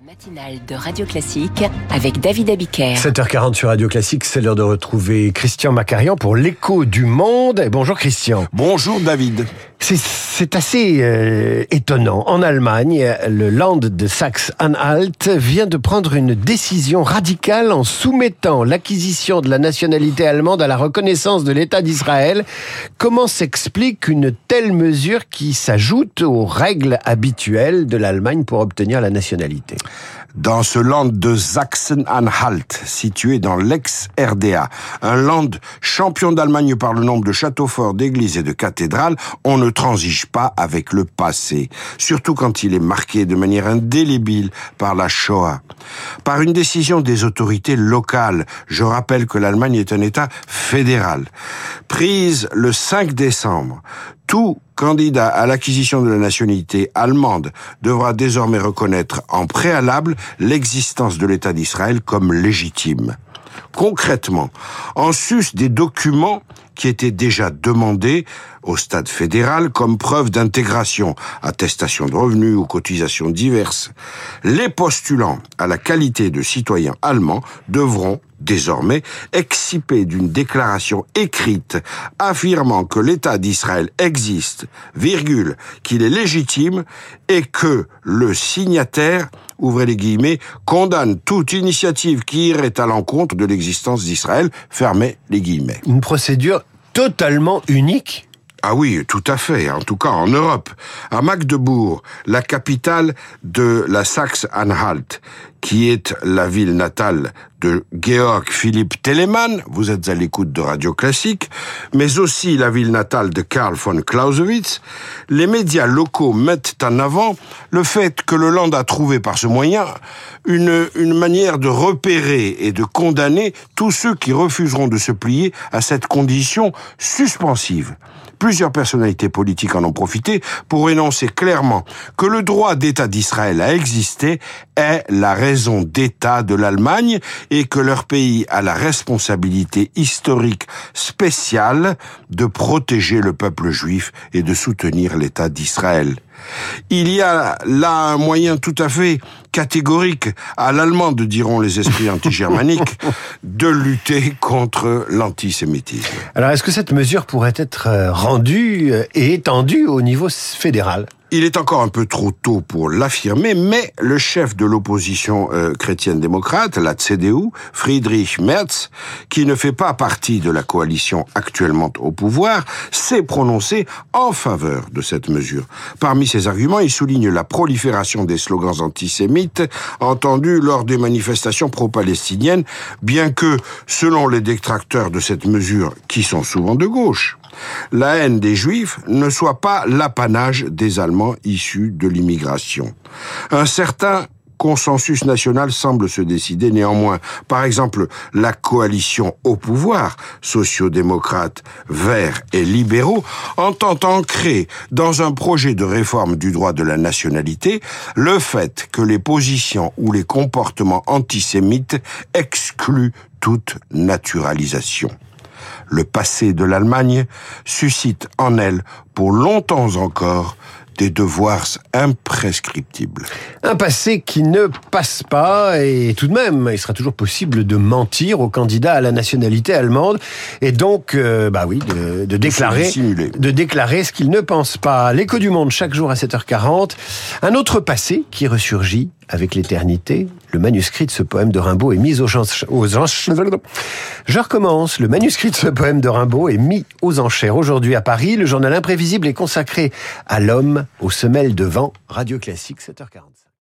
La matinale de Radio Classique avec David Abiker. 7h40 sur Radio Classique, c'est l'heure de retrouver Christian Macarian pour l'écho du monde. Bonjour Christian. Bonjour David. C'est assez euh, étonnant. En Allemagne, le Land de Saxe-Anhalt vient de prendre une décision radicale en soumettant l'acquisition de la nationalité allemande à la reconnaissance de l'État d'Israël. Comment s'explique une telle mesure qui s'ajoute aux règles habituelles de l'Allemagne pour obtenir la nationalité? Dans ce land de Sachsen-Anhalt, situé dans l'ex-RDA, un land champion d'Allemagne par le nombre de châteaux forts, d'églises et de cathédrales, on ne transige pas avec le passé, surtout quand il est marqué de manière indélébile par la Shoah. Par une décision des autorités locales, je rappelle que l'Allemagne est un État fédéral, prise le 5 décembre, tout candidat à l'acquisition de la nationalité allemande devra désormais reconnaître en préalable l'existence de l'État d'Israël comme légitime. Concrètement, en sus des documents qui étaient déjà demandés au stade fédéral comme preuve d'intégration, attestation de revenus ou cotisations diverses, les postulants à la qualité de citoyens allemands devront désormais excipés d'une déclaration écrite affirmant que l'État d'Israël existe, virgule, qu'il est légitime et que le signataire ouvrez les guillemets, condamne toute initiative qui irait à l'encontre de l'existence d'Israël, fermez les guillemets. Une procédure totalement unique ah oui, tout à fait. En tout cas, en Europe, à Magdebourg, la capitale de la Saxe-Anhalt, qui est la ville natale de Georg Philipp Telemann, vous êtes à l'écoute de Radio Classique, mais aussi la ville natale de Karl von Clausewitz, les médias locaux mettent en avant le fait que le Land a trouvé par ce moyen une, une manière de repérer et de condamner tous ceux qui refuseront de se plier à cette condition suspensive. Plusieurs personnalités politiques en ont profité pour énoncer clairement que le droit d'État d'Israël à exister est la raison d'État de l'Allemagne et que leur pays a la responsabilité historique spéciale de protéger le peuple juif et de soutenir l'État d'Israël. Il y a là un moyen tout à fait catégorique, à l'allemande diront les esprits anti-germaniques, de lutter contre l'antisémitisme. Alors est-ce que cette mesure pourrait être euh, rendue euh, et étendue au niveau fédéral? Il est encore un peu trop tôt pour l'affirmer, mais le chef de l'opposition euh, chrétienne-démocrate, la CDU, Friedrich Merz, qui ne fait pas partie de la coalition actuellement au pouvoir, s'est prononcé en faveur de cette mesure. Parmi ses arguments, il souligne la prolifération des slogans antisémites entendus lors des manifestations pro-palestiniennes, bien que, selon les détracteurs de cette mesure, qui sont souvent de gauche, la haine des Juifs ne soit pas l'apanage des Allemands issus de l'immigration. Un certain consensus national semble se décider néanmoins. Par exemple, la coalition au pouvoir, sociodémocrates, verts et libéraux, entend ancrer dans un projet de réforme du droit de la nationalité le fait que les positions ou les comportements antisémites excluent toute naturalisation le passé de l'Allemagne suscite en elle, pour longtemps encore, des devoirs imprescriptibles. Un passé qui ne passe pas et tout de même, il sera toujours possible de mentir aux candidats à la nationalité allemande et donc, euh, bah oui, de, de déclarer, de déclarer ce qu'ils ne pensent pas. L'écho du monde chaque jour à 7h40. Un autre passé qui ressurgit avec l'éternité. Le manuscrit de ce poème de Rimbaud est mis aux, aux Je recommence. Le manuscrit de ce poème de Rimbaud est mis aux enchères. Aujourd'hui à Paris, le journal imprévisible est consacré à l'homme aux semelles de vent. Radio Classique, 7h45.